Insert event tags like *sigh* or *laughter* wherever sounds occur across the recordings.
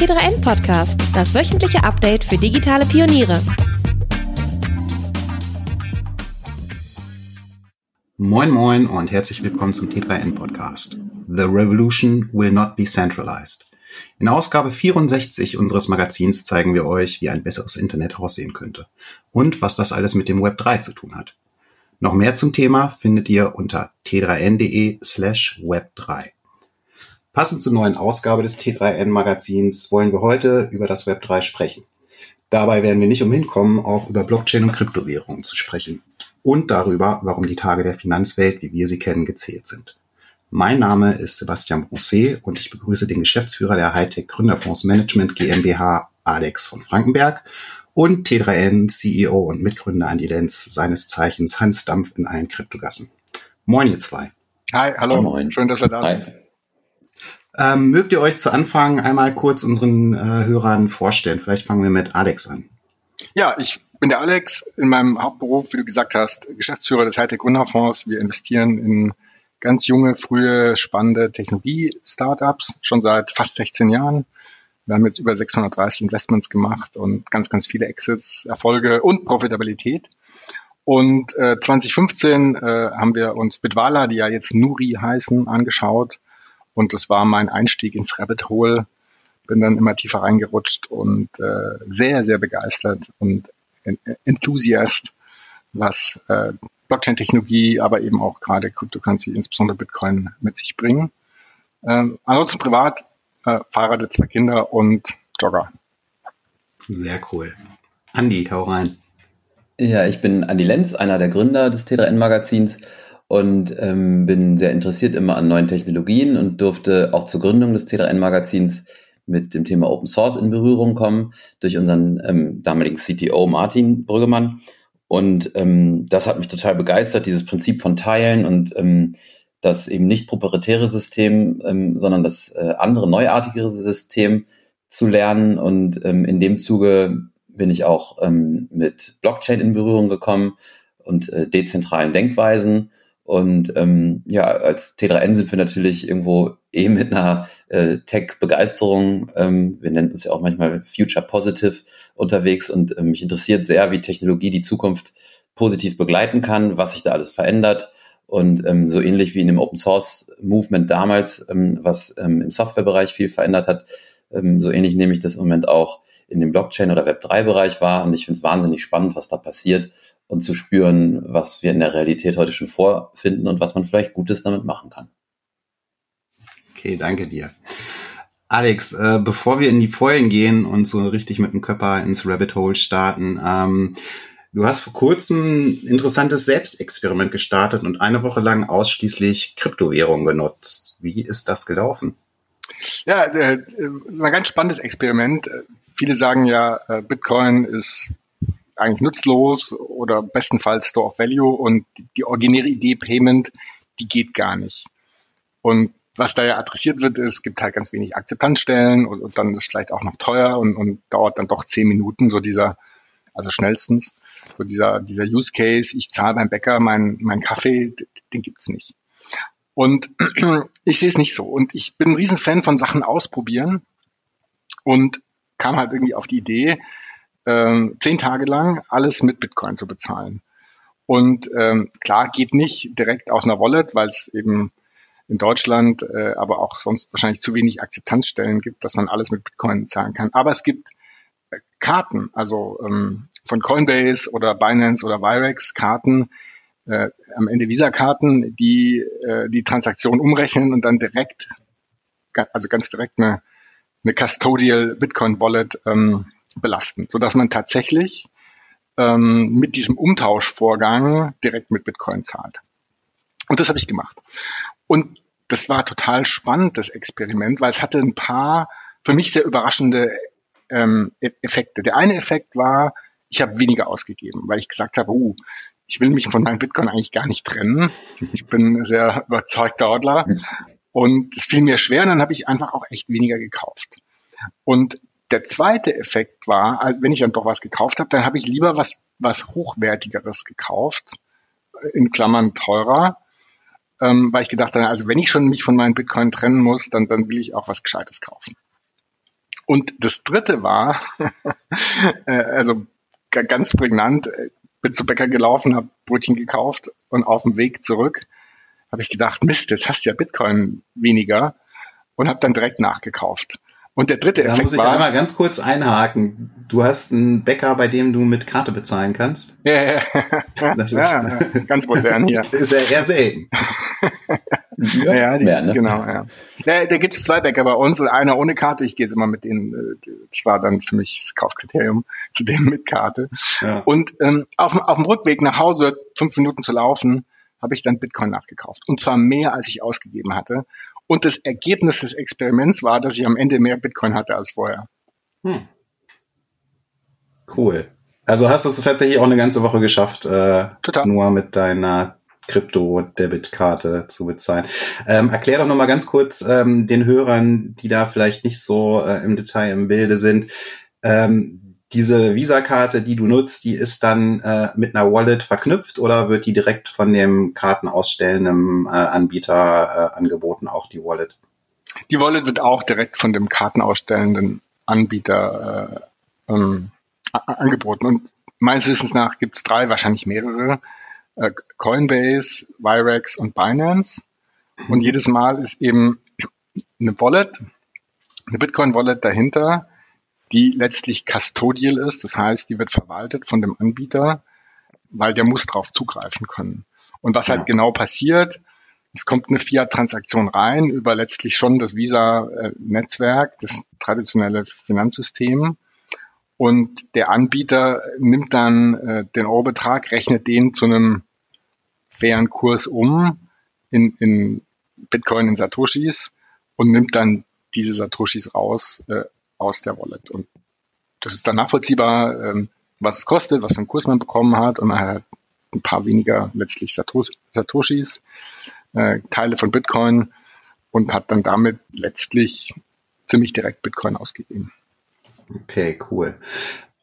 T3N Podcast, das wöchentliche Update für digitale Pioniere. Moin Moin und herzlich willkommen zum T3N Podcast. The Revolution will not be centralized. In Ausgabe 64 unseres Magazins zeigen wir euch, wie ein besseres Internet aussehen könnte und was das alles mit dem Web 3 zu tun hat. Noch mehr zum Thema findet ihr unter t3n.de slash web3. Passend zur neuen Ausgabe des T3N Magazins wollen wir heute über das Web 3 sprechen. Dabei werden wir nicht umhin kommen, auch über Blockchain und Kryptowährungen zu sprechen und darüber, warum die Tage der Finanzwelt, wie wir sie kennen, gezählt sind. Mein Name ist Sebastian Bronset und ich begrüße den Geschäftsführer der Hightech Gründerfonds Management GmbH, Alex von Frankenberg und T3N CEO und Mitgründer Andi Lenz, seines Zeichens Hans Dampf in allen Kryptogassen. Moin ihr zwei. Hi, hallo. Moin. Schön, dass ihr da seid. Ähm, mögt ihr euch zu Anfang einmal kurz unseren äh, Hörern vorstellen? Vielleicht fangen wir mit Alex an. Ja, ich bin der Alex, in meinem Hauptberuf, wie du gesagt hast, Geschäftsführer des Hightech Gründerfonds. Wir investieren in ganz junge, frühe, spannende Technologie-Startups schon seit fast 16 Jahren. Wir haben jetzt über 630 Investments gemacht und ganz, ganz viele Exits, Erfolge und Profitabilität. Und äh, 2015 äh, haben wir uns Bitwala, die ja jetzt Nuri heißen, angeschaut und das war mein Einstieg ins Rabbit Hole. Bin dann immer tiefer reingerutscht und äh, sehr, sehr begeistert und Enthusiast, was äh, Blockchain-Technologie, aber eben auch gerade Cryptocurrency, insbesondere Bitcoin, mit sich bringen. Ähm, ansonsten privat, äh, Fahrrad, zwei Kinder und Jogger. Sehr cool. Andi, hau rein. Ja, ich bin Andi Lenz, einer der Gründer des T3N-Magazins und ähm, bin sehr interessiert immer an neuen Technologien und durfte auch zur Gründung des T3N-Magazins mit dem Thema Open Source in Berührung kommen durch unseren ähm, damaligen CTO Martin Brüggemann. Und ähm, das hat mich total begeistert, dieses Prinzip von Teilen und ähm, das eben nicht proprietäre System, ähm, sondern das äh, andere, neuartigere System zu lernen. Und ähm, in dem Zuge bin ich auch ähm, mit Blockchain in Berührung gekommen und äh, dezentralen Denkweisen und ähm, ja, als T3N sind wir natürlich irgendwo eh mit einer äh, Tech-Begeisterung. Ähm, wir nennen uns ja auch manchmal Future Positive unterwegs und ähm, mich interessiert sehr, wie Technologie die Zukunft positiv begleiten kann, was sich da alles verändert. Und ähm, so ähnlich wie in dem Open Source Movement damals, ähm, was ähm, im Softwarebereich viel verändert hat, ähm, so ähnlich nehme ich das im Moment auch in dem Blockchain- oder Web3-Bereich wahr. Und ich finde es wahnsinnig spannend, was da passiert und zu spüren, was wir in der Realität heute schon vorfinden und was man vielleicht Gutes damit machen kann. Okay, danke dir. Alex, äh, bevor wir in die Vollen gehen und so richtig mit dem Körper ins Rabbit Hole starten, ähm, du hast vor kurzem ein interessantes Selbstexperiment gestartet und eine Woche lang ausschließlich Kryptowährung genutzt. Wie ist das gelaufen? Ja, äh, ein ganz spannendes Experiment. Viele sagen ja, äh, Bitcoin ist eigentlich nutzlos oder bestenfalls Store of Value und die originäre Idee Payment, die geht gar nicht. Und was da ja adressiert wird, ist, es gibt halt ganz wenig Akzeptanzstellen und, und dann ist es vielleicht auch noch teuer und, und dauert dann doch zehn Minuten, so dieser, also schnellstens, so dieser, dieser Use Case, ich zahle beim Bäcker meinen mein Kaffee, den gibt's nicht. Und *clears throat* ich sehe es nicht so. Und ich bin ein Riesenfan von Sachen ausprobieren und kam halt irgendwie auf die Idee, ähm, zehn Tage lang alles mit Bitcoin zu bezahlen. Und ähm, klar, geht nicht direkt aus einer Wallet, weil es eben in Deutschland, äh, aber auch sonst wahrscheinlich zu wenig Akzeptanzstellen gibt, dass man alles mit Bitcoin zahlen kann. Aber es gibt äh, Karten, also ähm, von Coinbase oder Binance oder Virex Karten, äh, am Ende Visa-Karten, die äh, die Transaktion umrechnen und dann direkt, also ganz direkt eine, eine Custodial Bitcoin Wallet ähm, belasten, sodass man tatsächlich ähm, mit diesem Umtauschvorgang direkt mit Bitcoin zahlt. Und das habe ich gemacht. Und das war total spannend, das Experiment, weil es hatte ein paar für mich sehr überraschende ähm, e-, Effekte. Der eine Effekt war, ich habe weniger ausgegeben, weil ich gesagt habe, uh, ich will mich von meinem Bitcoin eigentlich gar nicht trennen. Ich bin sehr überzeugter Hodler. Und es fiel mir schwer, und dann habe ich einfach auch echt weniger gekauft. Und der zweite Effekt war, wenn ich dann doch was gekauft habe, dann habe ich lieber was, was Hochwertigeres gekauft, in Klammern teurer, ähm, weil ich gedacht habe, also wenn ich schon mich von meinen Bitcoin trennen muss, dann, dann will ich auch was Gescheites kaufen. Und das dritte war, *laughs* äh, also ganz prägnant, äh, bin zu Bäcker gelaufen, habe Brötchen gekauft und auf dem Weg zurück habe ich gedacht, Mist, jetzt hast du ja Bitcoin weniger und habe dann direkt nachgekauft. Und der dritte da Effekt muss ich war. einmal ganz kurz einhaken. Du hast einen Bäcker, bei dem du mit Karte bezahlen kannst. Ja, ja, *laughs* Das ist, ja, ganz modern hier. *laughs* ist ja eher selten. *laughs* Ja, ja, die, mehr, ne? genau, ja. ja da gibt es zwei Bäcker bei uns und einer ohne Karte. Ich gehe jetzt immer mit denen. äh, Das war dann für mich das Kaufkriterium, zu dem mit Karte. Ja. Und ähm, auf, auf dem Rückweg nach Hause, fünf Minuten zu laufen, habe ich dann Bitcoin nachgekauft. Und zwar mehr, als ich ausgegeben hatte. Und das Ergebnis des Experiments war, dass ich am Ende mehr Bitcoin hatte als vorher. Hm. Cool. Also hast du es tatsächlich auch eine ganze Woche geschafft, äh, Total. nur mit deiner Krypto-Debit-Karte zu bezahlen. Ähm, erklär doch nochmal ganz kurz ähm, den Hörern, die da vielleicht nicht so äh, im Detail im Bilde sind. Ähm, diese Visa-Karte, die du nutzt, die ist dann äh, mit einer Wallet verknüpft oder wird die direkt von dem kartenausstellenden äh, Anbieter äh, angeboten, auch die Wallet? Die Wallet wird auch direkt von dem kartenausstellenden Anbieter äh, ähm, angeboten. Und meines Wissens nach gibt es drei, wahrscheinlich mehrere. Äh, Coinbase, Virex und Binance. Und jedes Mal ist eben eine Wallet, eine Bitcoin-Wallet dahinter, die letztlich custodial ist. Das heißt, die wird verwaltet von dem Anbieter, weil der muss drauf zugreifen können. Und was halt Ja. genau passiert, es kommt eine Fiat-Transaktion rein über letztlich schon das Visa-Netzwerk, das traditionelle Finanzsystem. Und der Anbieter nimmt dann äh, den Euro-Betrag, rechnet den zu einem fairen Kurs um in, in Bitcoin, in Satoshis und nimmt dann diese Satoshis raus äh, aus der Wallet. Und das ist dann nachvollziehbar, ähm, was es kostet, was für einen Kurs man bekommen hat und hat ein paar weniger letztlich Satos- Satoshis, äh, Teile von Bitcoin und hat dann damit letztlich ziemlich direkt Bitcoin ausgegeben. Okay, cool.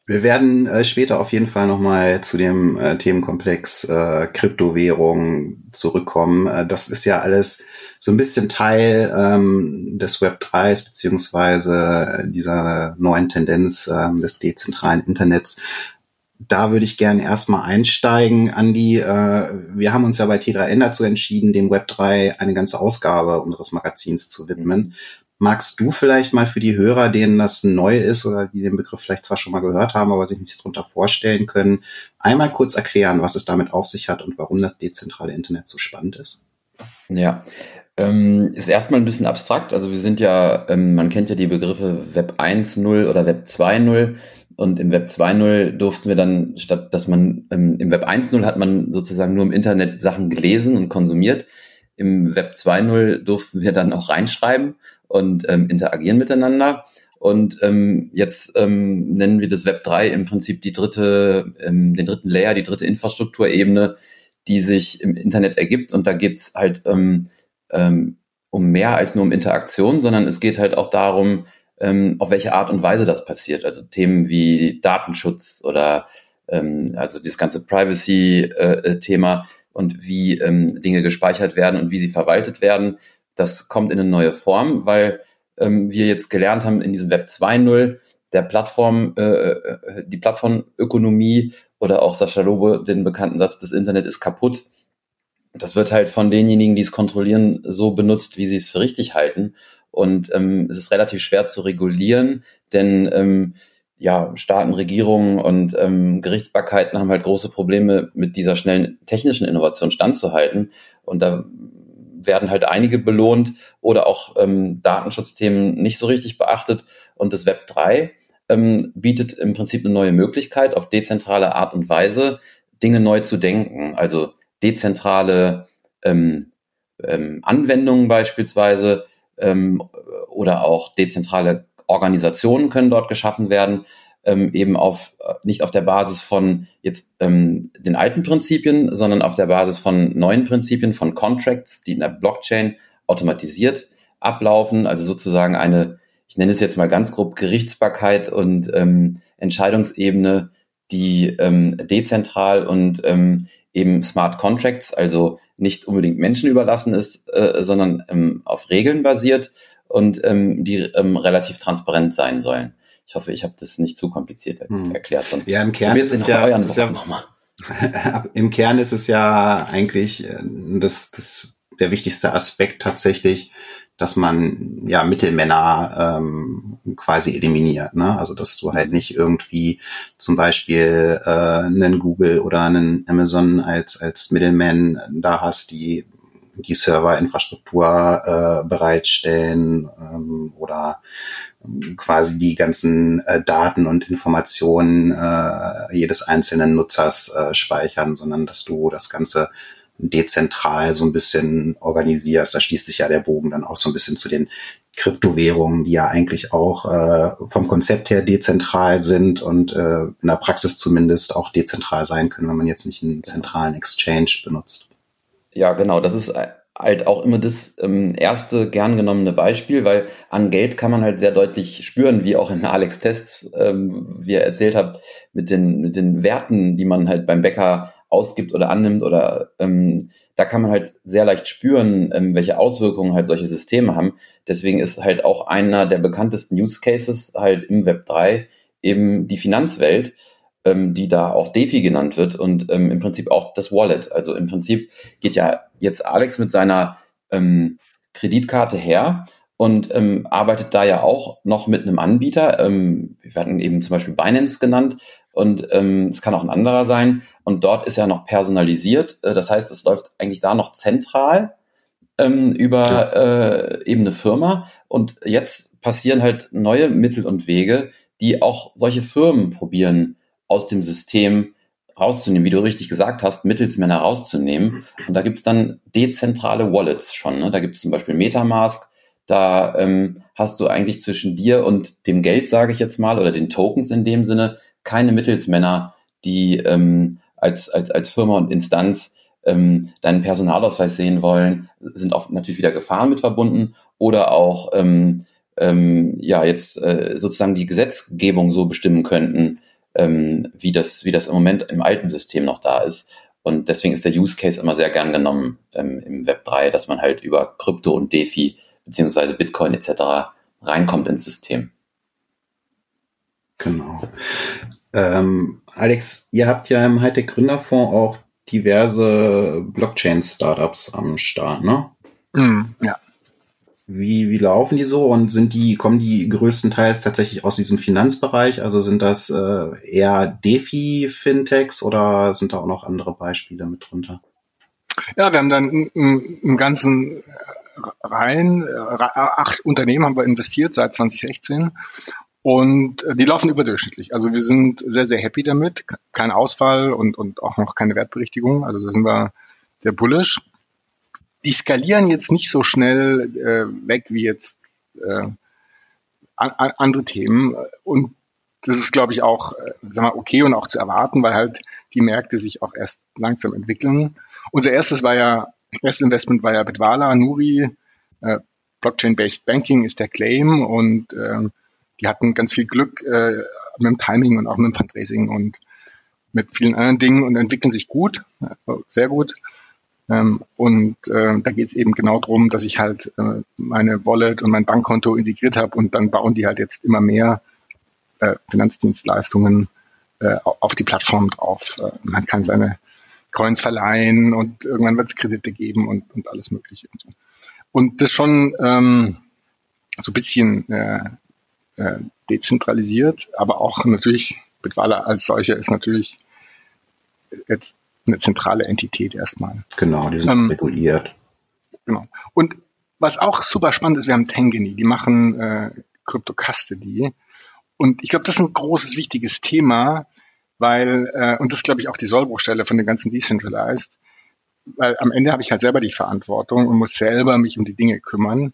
Wir werden äh, später auf jeden Fall nochmal zu dem äh, Themenkomplex äh, Kryptowährung zurückkommen. Äh, das ist ja alles so ein bisschen Teil ähm, des Web 3s beziehungsweise dieser neuen Tendenz ähm, des dezentralen Internets. Da würde ich gerne erstmal einsteigen. Andi, äh, wir haben uns ja bei T3N dazu entschieden, dem Web 3 eine ganze Ausgabe unseres Magazins zu widmen. Magst du vielleicht mal für die Hörer, denen das neu ist oder die den Begriff vielleicht zwar schon mal gehört haben, aber sich nichts darunter vorstellen können, einmal kurz erklären, was es damit auf sich hat und warum das dezentrale Internet so spannend ist? Ja, ähm, ist erstmal ein bisschen abstrakt. Also wir sind ja, ähm, man kennt ja die Begriffe Web 1.0 oder Web 2.0 und im Web 2.0 durften wir dann, statt dass man, ähm, im Web 1.0 hat man sozusagen nur im Internet Sachen gelesen und konsumiert. Im Web 2.0 durften wir dann auch reinschreiben und ähm, interagieren miteinander. Und ähm, jetzt ähm, nennen wir das Web 3 im Prinzip die dritte, ähm, den dritten Layer, die dritte Infrastrukturebene, die sich im Internet ergibt. Und da geht's halt ähm, ähm, um mehr als nur um Interaktion, sondern es geht halt auch darum, ähm, auf welche Art und Weise das passiert. Also Themen wie Datenschutz oder ähm, also dieses ganze Privacy-Thema und wie ähm, Dinge gespeichert werden und wie sie verwaltet werden. Das kommt in eine neue Form, weil ähm, wir jetzt gelernt haben in diesem Web 2.0 der Plattform, äh, äh, die Plattformökonomie oder auch Sascha Lobe den bekannten Satz, das Internet ist kaputt. Das wird halt von denjenigen, die es kontrollieren, so benutzt, wie sie es für richtig halten. Und ähm, es ist relativ schwer zu regulieren, denn ähm, ja, Staaten, Regierungen und ähm, Gerichtsbarkeiten haben halt große Probleme, mit dieser schnellen technischen Innovation standzuhalten. Und da werden halt einige belohnt oder auch ähm, Datenschutzthemen nicht so richtig beachtet. Und das Web 3 ähm, bietet im Prinzip eine neue Möglichkeit, auf dezentrale Art und Weise Dinge neu zu denken. Also dezentrale ähm, ähm, Anwendungen beispielsweise ähm, oder auch dezentrale Organisationen können dort geschaffen werden, ähm, eben auf nicht auf der Basis von jetzt ähm, den alten Prinzipien, sondern auf der Basis von neuen Prinzipien, von Contracts, die in der Blockchain automatisiert ablaufen, also sozusagen eine, ich nenne es jetzt mal ganz grob Gerichtsbarkeit und ähm, Entscheidungsebene, die ähm, dezentral und ähm, eben Smart Contracts, also nicht unbedingt Menschen überlassen ist, äh, sondern ähm, auf Regeln basiert und ähm, die ähm, relativ transparent sein sollen. Ich hoffe, ich habe das nicht zu kompliziert hm. erklärt. Sonst ja, im Kern ist es ja, ist ja *laughs* im Kern ist es ja eigentlich äh, das, das, der wichtigste Aspekt tatsächlich, dass man ja Mittelmänner ähm, quasi eliminiert. Ne? Also dass du halt nicht irgendwie zum Beispiel äh, einen Google oder einen Amazon als als Mittelman da hast, die die Serverinfrastruktur äh, bereitstellen ähm, oder quasi die ganzen äh, Daten und Informationen äh, jedes einzelnen Nutzers äh, speichern, sondern dass du das Ganze dezentral so ein bisschen organisierst. Da schließt sich ja der Bogen dann auch so ein bisschen zu den Kryptowährungen, die ja eigentlich auch äh, vom Konzept her dezentral sind und äh, in der Praxis zumindest auch dezentral sein können, wenn man jetzt nicht einen zentralen Exchange benutzt. Ja, genau. Das ist halt auch immer das ähm, erste gern genommene Beispiel, weil an Geld kann man halt sehr deutlich spüren, wie auch in Alex Tests, ähm, wie ihr erzählt habt, mit den, mit den Werten, die man halt beim Bäcker ausgibt oder annimmt oder ähm, da kann man halt sehr leicht spüren, ähm, welche Auswirkungen halt solche Systeme haben. Deswegen ist halt auch einer der bekanntesten Use Cases halt im Web 3 eben die Finanzwelt, ähm, die da auch DeFi genannt wird und ähm, im Prinzip auch das Wallet. Also im Prinzip geht ja jetzt Alex mit seiner ähm, Kreditkarte her und ähm, arbeitet da ja auch noch mit einem Anbieter. Ähm, wir hatten eben zum Beispiel Binance genannt und ähm, es kann auch ein anderer sein. Und dort ist ja noch personalisiert. Äh, das heißt, es läuft eigentlich da noch zentral ähm, über äh, eben eine Firma. Und jetzt passieren halt neue Mittel und Wege, die auch solche Firmen probieren aus dem System rauszunehmen, wie du richtig gesagt hast, Mittelsmänner rauszunehmen. Und da gibt es dann dezentrale Wallets schon. Ne? Da gibt es zum Beispiel Metamask. Da ähm, hast du eigentlich zwischen dir und dem Geld, sage ich jetzt mal, oder den Tokens in dem Sinne, keine Mittelsmänner, die ähm, als, als, als Firma und Instanz ähm, deinen Personalausweis sehen wollen, sind auch natürlich wieder Gefahren mit verbunden oder auch ähm, ähm, ja jetzt äh, sozusagen die Gesetzgebung so bestimmen könnten, ähm, wie, das, wie das im Moment im alten System noch da ist. Und deswegen ist der Use Case immer sehr gern genommen ähm, im Web 3, dass man halt über Krypto und DeFi beziehungsweise Bitcoin etc. reinkommt ins System. Genau. Ähm, Alex, ihr habt ja im Hightech Gründerfonds auch diverse Blockchain-Startups am Start, ne? Mm, ja. Wie, wie laufen die so und sind die, kommen die größtenteils tatsächlich aus diesem Finanzbereich? Also sind das äh, eher DeFi-Fintechs oder sind da auch noch andere Beispiele mit drunter? Ja, wir haben dann einen ganzen Reihen, äh, acht Unternehmen haben wir investiert seit 2016 und die laufen überdurchschnittlich. Also wir sind sehr, sehr happy damit. Kein Ausfall und, und auch noch keine Wertberichtigung. Also da sind wir sehr bullish die skalieren jetzt nicht so schnell äh, weg wie jetzt äh, an, an andere Themen. Und das ist, glaube ich, auch äh, sag mal, okay und auch zu erwarten, weil halt die Märkte sich auch erst langsam entwickeln. Unser erstes war ja, erstes Investment war ja Bitwala, Nuri, äh, Blockchain-Based Banking ist der Claim und äh, die hatten ganz viel Glück äh, mit dem Timing und auch mit dem Fundraising und mit vielen anderen Dingen und entwickeln sich gut, äh, sehr gut. Ähm, und äh, da geht es eben genau darum, dass ich halt äh, meine Wallet und mein Bankkonto integriert habe und dann bauen die halt jetzt immer mehr äh, Finanzdienstleistungen äh, auf die Plattform drauf. Äh, man kann seine Coins verleihen und irgendwann wird es Kredite geben und, und alles Mögliche. Und, so. und das schon ähm, so ein bisschen äh, äh, dezentralisiert, aber auch natürlich Bitwala als solcher ist natürlich jetzt eine zentrale Entität erstmal. Genau, die sind ähm, reguliert. Genau. Und was auch super spannend ist, wir haben Tangany, die machen äh, Crypto Custody. Und ich glaube, das ist ein großes, wichtiges Thema, weil, äh, und das ist, glaube ich, auch die Sollbruchstelle von den ganzen Decentralized, weil am Ende habe ich halt selber die Verantwortung und muss selber mich um die Dinge kümmern.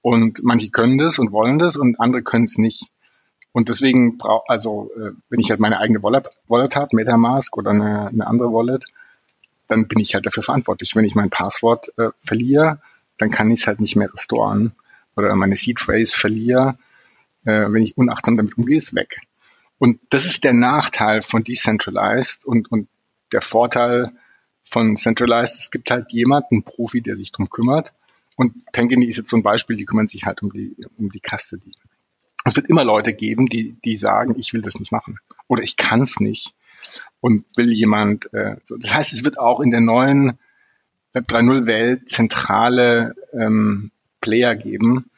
Und manche können das und wollen das und andere können es nicht. Und deswegen brauche also äh, wenn ich halt meine eigene Wallet, Wallet habe, MetaMask oder eine, eine andere Wallet, dann bin ich halt dafür verantwortlich. Wenn ich mein Passwort äh, verliere, dann kann ich es halt nicht mehr restoren. Oder meine Seed Phrase verliere, äh, wenn ich unachtsam damit umgehe, ist weg. Und das ist der Nachteil von Decentralized und, und der Vorteil von Centralized. Es gibt halt jemanden, einen Profi, der sich drum kümmert. Und Tangeny ist jetzt so ein Beispiel, die kümmern sich halt um die, um die Custody. Es wird immer Leute geben, die, die sagen, ich will das nicht machen oder ich kann es nicht und will jemand. Äh, so. Das heißt, es wird auch in der neuen Web 3.0 Welt zentrale ähm, Player geben.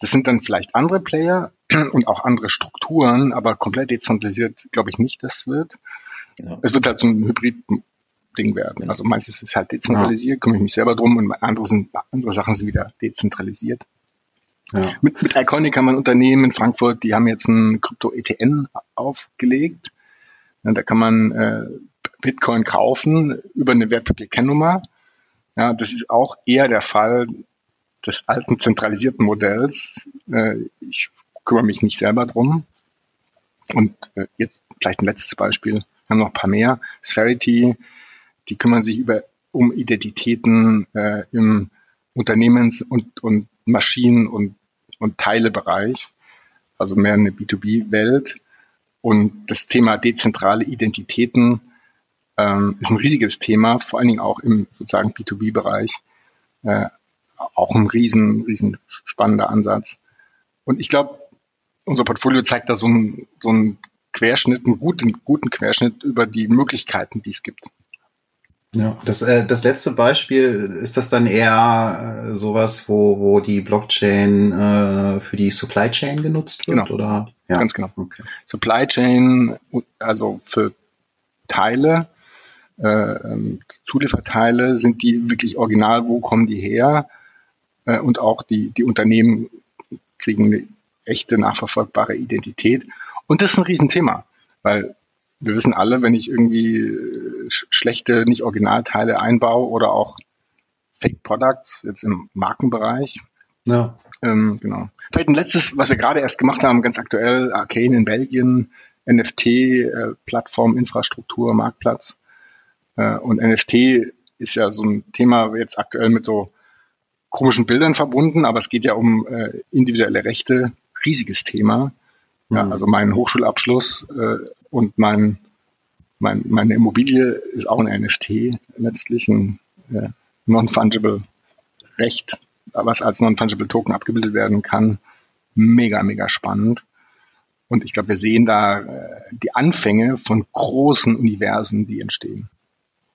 Das sind dann vielleicht andere Player *clears throat* und auch andere Strukturen, aber komplett dezentralisiert glaube ich nicht, das wird. Ja. Es wird halt so ein Hybrid-Ding werden. Also manches ist halt dezentralisiert, ja. kümmere ich mich selber drum und andere, sind, andere Sachen sind wieder dezentralisiert. Ja. Mit, mit Iconic wir ein Unternehmen in Frankfurt, die haben jetzt ein Krypto-ETN aufgelegt. Ja, da kann man äh, Bitcoin kaufen über eine Wertpapierkennnummer. Ja, das ist auch eher der Fall des alten zentralisierten Modells. Äh, ich kümmere mich nicht selber drum. Und äh, jetzt vielleicht ein letztes Beispiel. Wir haben noch ein paar mehr. Sferity, die kümmern sich über, um Identitäten äh, im Unternehmens- und, und Maschinen- und, und Teilebereich, also mehr eine B2B-Welt. Und das Thema dezentrale Identitäten ähm, ist ein riesiges Thema, vor allen Dingen auch im sozusagen B2B-Bereich. Äh, auch ein riesen, riesen spannender Ansatz. Und ich glaube, unser Portfolio zeigt da so einen, so einen Querschnitt, einen guten, guten Querschnitt über die Möglichkeiten, die es gibt. Ja, das, äh, das letzte Beispiel, ist das dann eher äh, sowas, wo, wo die Blockchain äh, für die Supply Chain genutzt wird? Genau. Oder? Ja. Ganz genau. Okay. Supply Chain, also für Teile, äh, ähm, Zulieferteile, sind die wirklich original, wo kommen die her? Äh, und auch die, die Unternehmen kriegen eine echte, nachverfolgbare Identität. Und das ist ein Riesenthema, weil wir wissen alle, wenn ich irgendwie äh, schlechte, nicht Originalteile einbaue oder auch Fake Products, jetzt im Markenbereich. Ja. Ähm, genau. Vielleicht ein letztes, was wir gerade erst gemacht haben, ganz aktuell, Arcane in Belgien, NFT, äh, Plattform, Infrastruktur, Marktplatz. Äh, und NFT ist ja so ein Thema jetzt aktuell mit so komischen Bildern verbunden, aber es geht ja um äh, individuelle Rechte, riesiges Thema. Ja, mhm. also mein Hochschulabschluss äh, und mein, mein, meine Immobilie ist auch ein NFT, letztlich ein äh, non-fungible Recht, was als non-fungible Token abgebildet werden kann. Mega, mega spannend. Und ich glaube, wir sehen da äh, die Anfänge von großen Universen, die entstehen.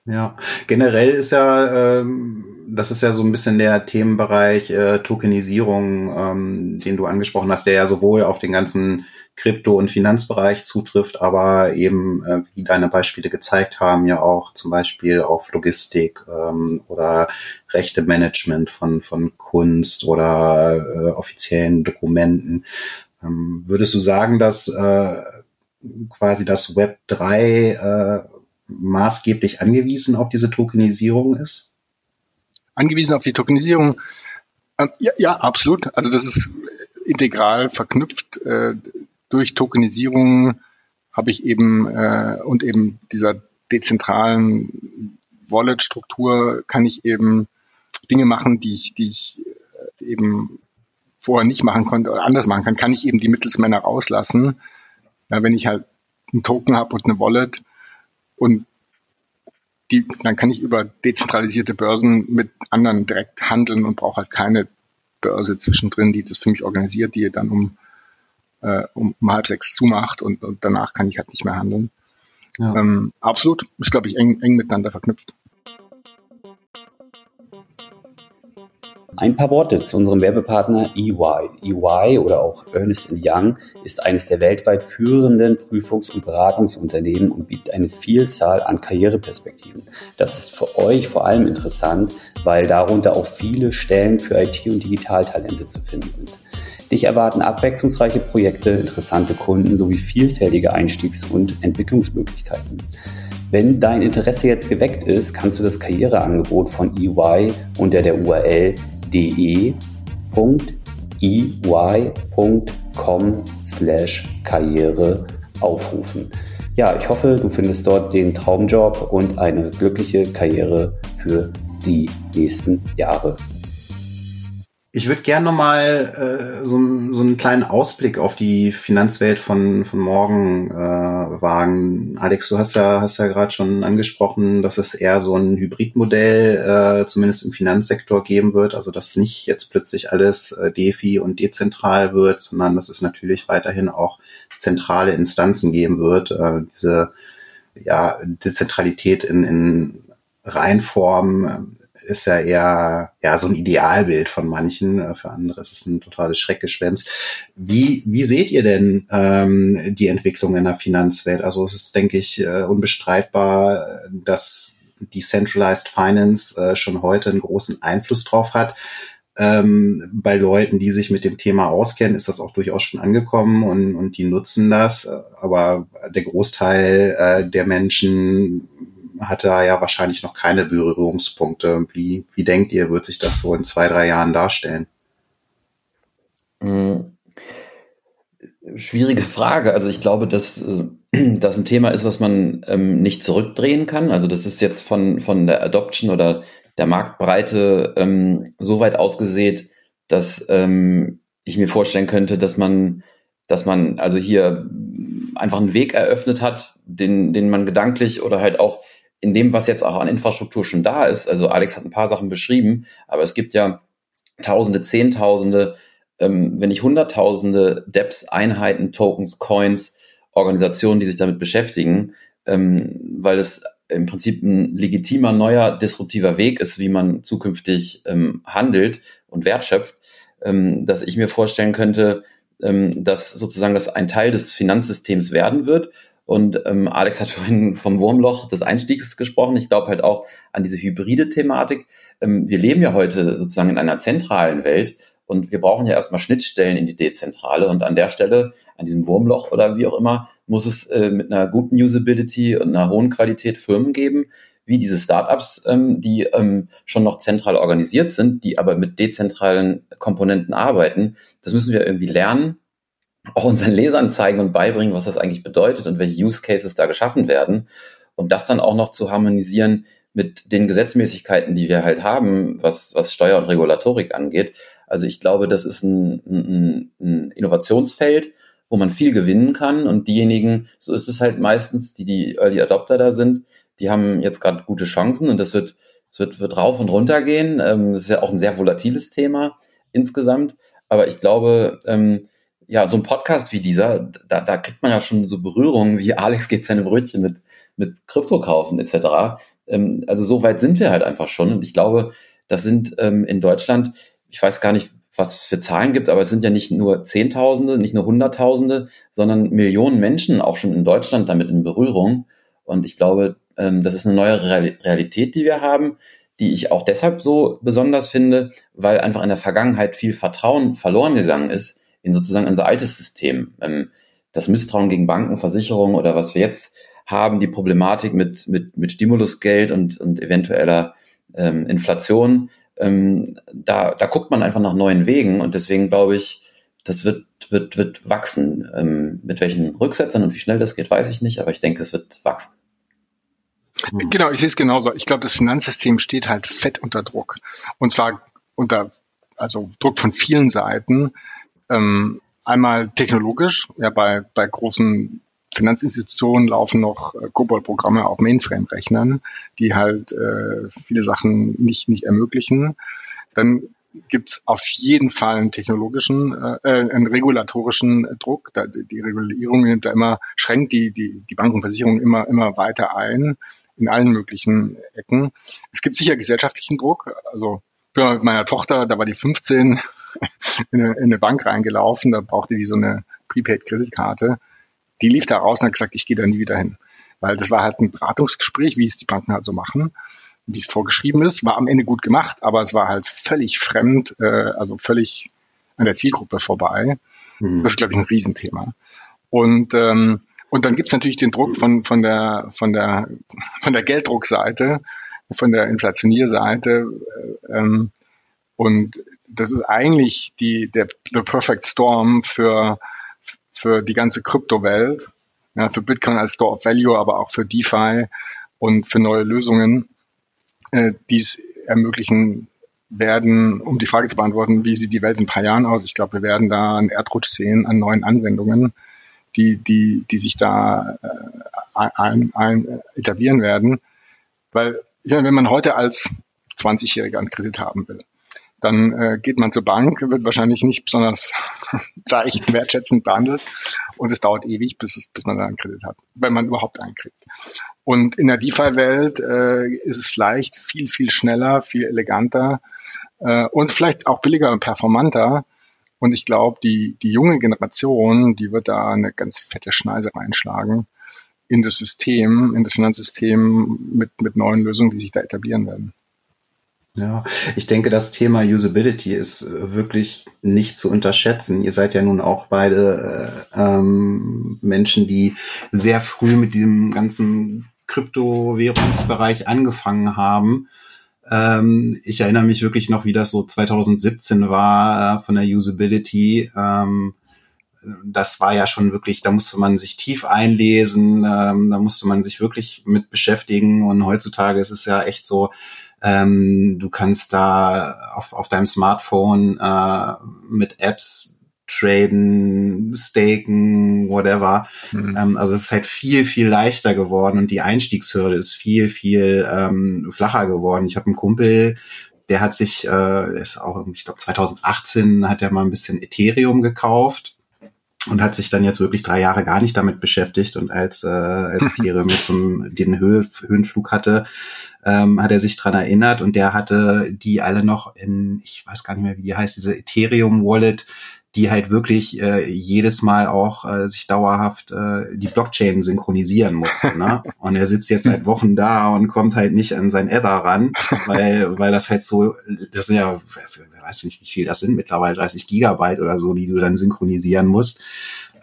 Ja, generell ist ja, ähm, das ist ja so ein bisschen der Themenbereich äh, Tokenisierung, ähm, den du angesprochen hast, der ja sowohl auf den ganzen Krypto- und Finanzbereich zutrifft, aber eben, äh, wie deine Beispiele gezeigt haben, ja auch zum Beispiel auf Logistik ähm, oder Rechtemanagement von, von Kunst oder äh, offiziellen Dokumenten. Ähm, würdest du sagen, dass äh, quasi das Web 3 äh, maßgeblich angewiesen auf diese Tokenisierung ist? Angewiesen auf die Tokenisierung? Ähm, ja, ja, absolut. Also das ist integral verknüpft. Durch Tokenisierung habe ich eben äh, und eben dieser dezentralen Wallet-Struktur kann ich eben Dinge machen, die ich, die ich äh, eben vorher nicht machen konnte oder anders machen kann, kann ich eben die Mittelsmänner rauslassen. Ja, wenn ich halt einen Token habe und eine Wallet und die, dann kann ich über dezentralisierte Börsen mit anderen direkt handeln und brauche halt keine Börse zwischendrin, die das für mich organisiert, die dann um äh, um, um halb sechs zumacht und, und danach kann ich halt nicht mehr handeln. Ja. Ähm, absolut, ist glaube ich eng, eng miteinander verknüpft. Ein paar Worte zu unserem Werbepartner EY. EY oder auch Ernest Young ist eines der weltweit führenden Prüfungs- und Beratungsunternehmen und bietet eine Vielzahl an Karriereperspektiven. Das ist für euch vor allem interessant, weil darunter auch viele Stellen für IT- und Digitaltalente zu finden sind. Dich erwarten abwechslungsreiche Projekte, interessante Kunden sowie vielfältige Einstiegs- und Entwicklungsmöglichkeiten. Wenn dein Interesse jetzt geweckt ist, kannst du das Karriereangebot von EY unter der URL de.ey.com slash Karriere aufrufen. Ja, ich hoffe, du findest dort den Traumjob und eine glückliche Karriere für die nächsten Jahre. Ich würde gerne nochmal äh, so, so einen kleinen Ausblick auf die Finanzwelt von, von morgen äh, wagen. Alex, du hast ja, hast ja gerade schon angesprochen, dass es eher so ein Hybridmodell äh, zumindest im Finanzsektor geben wird. Also dass nicht jetzt plötzlich alles äh, DeFi und dezentral wird, sondern dass es natürlich weiterhin auch zentrale Instanzen geben wird. Äh, diese ja, Dezentralität in, in Reinform ist ja eher ja so ein Idealbild von manchen. Äh, für andere ist es ein totales Schreckgespenst. Wie wie seht ihr denn ähm, die Entwicklung in der Finanzwelt? Also es ist, denke ich, äh, unbestreitbar, dass Decentralized Finance äh, schon heute einen großen Einfluss drauf hat. Ähm, bei Leuten, die sich mit dem Thema auskennen, ist das auch durchaus schon angekommen und, und die nutzen das. Aber der Großteil äh, der Menschen hatte ja wahrscheinlich noch keine Berührungspunkte. Wie, wie denkt ihr, wird sich das so in zwei, drei Jahren darstellen? Hm. Schwierige Frage. Also ich glaube, dass äh, *clears throat* das ein Thema ist, was man ähm, nicht zurückdrehen kann. Also das ist jetzt von, von der Adoption oder der Marktbreite ähm, so weit ausgesät, dass ähm, ich mir vorstellen könnte, dass man, dass man also hier einfach einen Weg eröffnet hat, den, den man gedanklich oder halt auch in dem, was jetzt auch an Infrastruktur schon da ist, also Alex hat ein paar Sachen beschrieben, aber es gibt ja Tausende, Zehntausende, ähm, wenn nicht Hunderttausende Depps, Einheiten, Tokens, Coins, Organisationen, die sich damit beschäftigen, ähm, weil es im Prinzip ein legitimer, neuer, disruptiver Weg ist, wie man zukünftig ähm, handelt und wertschöpft, ähm, dass ich mir vorstellen könnte, ähm, dass sozusagen das ein Teil des Finanzsystems werden wird und ähm, Alex hat *laughs* vorhin vom Wurmloch des Einstiegs gesprochen. Ich glaube halt auch an diese hybride Thematik. Ähm, wir leben ja heute sozusagen in einer zentralen Welt und wir brauchen ja erstmal Schnittstellen in die Dezentrale. Und an der Stelle, an diesem Wurmloch oder wie auch immer, muss es äh, mit einer guten Usability und einer hohen Qualität Firmen geben, wie diese Startups, ähm, die ähm, schon noch zentral organisiert sind, die aber mit dezentralen Komponenten arbeiten. Das müssen wir irgendwie lernen auch unseren Lesern zeigen und beibringen, was das eigentlich bedeutet und welche Use Cases da geschaffen werden. Und das dann auch noch zu harmonisieren mit den Gesetzmäßigkeiten, die wir halt haben, was, was Steuer und Regulatorik angeht. Also ich glaube, das ist ein, ein, ein Innovationsfeld, wo man viel gewinnen kann. Und diejenigen, so ist es halt meistens, die die Early Adopter da sind, die haben jetzt gerade gute Chancen und das wird, es wird, wird rauf und runter gehen. Ähm, das ist ja auch ein sehr volatiles Thema insgesamt. Aber ich glaube, ähm, ja, so ein Podcast wie dieser, da, da kriegt man ja schon so Berührungen, wie Alex geht seine Brötchen mit, mit Krypto kaufen etc. Ähm, also so weit sind wir halt einfach schon. Und ich glaube, das sind ähm, in Deutschland, ich weiß gar nicht, was es für Zahlen gibt, aber es sind ja nicht nur Zehntausende, nicht nur Hunderttausende, sondern Millionen Menschen auch schon in Deutschland damit in Berührung. Und ich glaube, ähm, das ist eine neue Realität, die wir haben, die ich auch deshalb so besonders finde, weil einfach in der Vergangenheit viel Vertrauen verloren gegangen ist in sozusagen unser altes System. Ähm, das Misstrauen gegen Banken, Versicherungen oder was wir jetzt haben, die Problematik mit, mit, mit Stimulusgeld und, und eventueller ähm, Inflation, ähm, da, da guckt man einfach nach neuen Wegen und deswegen glaube ich, das wird, wird, wird wachsen. Ähm, mit welchen Rücksetzern und wie schnell das geht, weiß ich nicht, aber ich denke, es wird wachsen. Genau, ich sehe es genauso. Ich glaube, das Finanzsystem steht halt fett unter Druck. Und zwar unter, also Druck von vielen Seiten. Ähm, einmal technologisch, ja, bei, bei großen Finanzinstitutionen laufen noch äh, COBOL-Programme auf Mainframe-Rechnern, die halt äh, viele Sachen nicht, nicht ermöglichen. Dann gibt's auf jeden Fall einen technologischen, äh, äh einen regulatorischen Druck. Da, die Regulierung nimmt da immer, schränkt die, die, die Bankenversicherung immer, immer weiter ein, in allen möglichen Ecken. Es gibt sicher gesellschaftlichen Druck. Also bei meiner Tochter, da war die 15, *laughs* in eine, in eine Bank reingelaufen, da brauchte die so eine Prepaid-Kreditkarte. Die lief da raus und hat gesagt, ich gehe da nie wieder hin. Weil das war halt ein Beratungsgespräch, wie es die Banken halt so machen, wie es vorgeschrieben ist. War am Ende gut gemacht, aber es war halt völlig fremd, äh, also völlig an der Zielgruppe vorbei. Mhm. Das ist, glaube ich, ein Riesenthema. Und ähm, und dann gibt's natürlich den Druck von, von, der, von, der, von der Gelddruckseite, von der Inflationierseite. Äh, ähm, und das ist eigentlich die, der the perfect storm für, für die ganze Kryptowelt, ja, für Bitcoin als Store of Value, aber auch für DeFi und für neue Lösungen, äh, die es ermöglichen, werden, um die Frage zu beantworten, wie sieht die Welt in ein paar Jahren aus? Ich glaube, wir werden da einen Erdrutsch sehen an neuen Anwendungen, die, die, die sich da äh, ein, ein, etablieren werden. Weil, ich meine, wenn man heute als 20-Jähriger einen Kredit haben will, dann äh, geht man zur Bank, wird wahrscheinlich nicht besonders *laughs* leicht wertschätzend behandelt und es dauert ewig, bis, bis man da einen Kredit hat, wenn man überhaupt einen kriegt. Und in der DeFi-Welt äh, ist es vielleicht viel, viel schneller, viel eleganter äh, und vielleicht auch billiger und performanter. Und ich glaube, die, die junge Generation, die wird da eine ganz fette Schneise reinschlagen in das System, in das Finanzsystem mit, mit neuen Lösungen, die sich da etablieren werden. Ja, ich denke, das Thema Usability ist äh, wirklich nicht zu unterschätzen. Ihr seid ja nun auch beide äh, ähm, Menschen, die sehr früh mit dem ganzen Kryptowährungsbereich angefangen haben. Ähm, ich erinnere mich wirklich noch, wie das so 2017 war äh, von der Usability. Ähm, das war ja schon wirklich, da musste man sich tief einlesen, ähm, da musste man sich wirklich mit beschäftigen und heutzutage ist es ja echt so, ähm, du kannst da auf, auf deinem Smartphone äh, mit Apps traden, staken, whatever. Mhm. Ähm, also es ist halt viel, viel leichter geworden und die Einstiegshürde ist viel, viel ähm, flacher geworden. Ich habe einen Kumpel, der hat sich, äh, ist auch, ich glaube 2018 hat er mal ein bisschen Ethereum gekauft und hat sich dann jetzt wirklich drei Jahre gar nicht damit beschäftigt und als, äh, als *laughs* Ethereum jetzt zum, den Höhe, Höhenflug hatte, ähm, hat er sich dran erinnert und der hatte die alle noch in, ich weiß gar nicht mehr, wie die heißt, diese Ethereum Wallet, die halt wirklich äh, jedes Mal auch äh, sich dauerhaft äh, die Blockchain synchronisieren musste. *laughs* Ne? Und er sitzt jetzt seit Wochen da und kommt halt nicht an sein Ether ran, weil, weil das halt so, das sind ja, ich weiß nicht, wie viel das sind, mittlerweile 30 Gigabyte oder so, die du dann synchronisieren musst.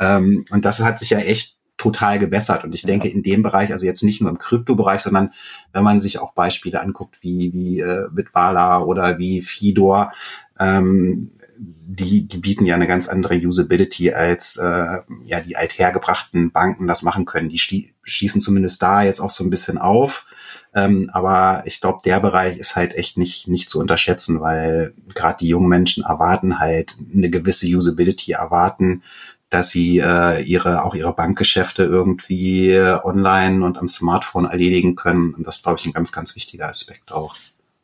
Ähm, und das hat sich ja echt total gebessert. Und ich denke, in dem Bereich, also jetzt nicht nur im Kryptobereich, sondern wenn man sich auch Beispiele anguckt, wie, wie äh, Bitbala oder wie Fidor, ähm, die, die bieten ja eine ganz andere Usability als äh, ja die althergebrachten Banken das machen können. Die schießen zumindest da jetzt auch so ein bisschen auf. Ähm, aber ich glaube, der Bereich ist halt echt nicht, nicht zu unterschätzen, weil gerade die jungen Menschen erwarten halt eine gewisse Usability, erwarten dass sie äh, ihre auch ihre Bankgeschäfte irgendwie online und am Smartphone erledigen können. Und das ist, glaube ich, ein ganz, ganz wichtiger Aspekt auch.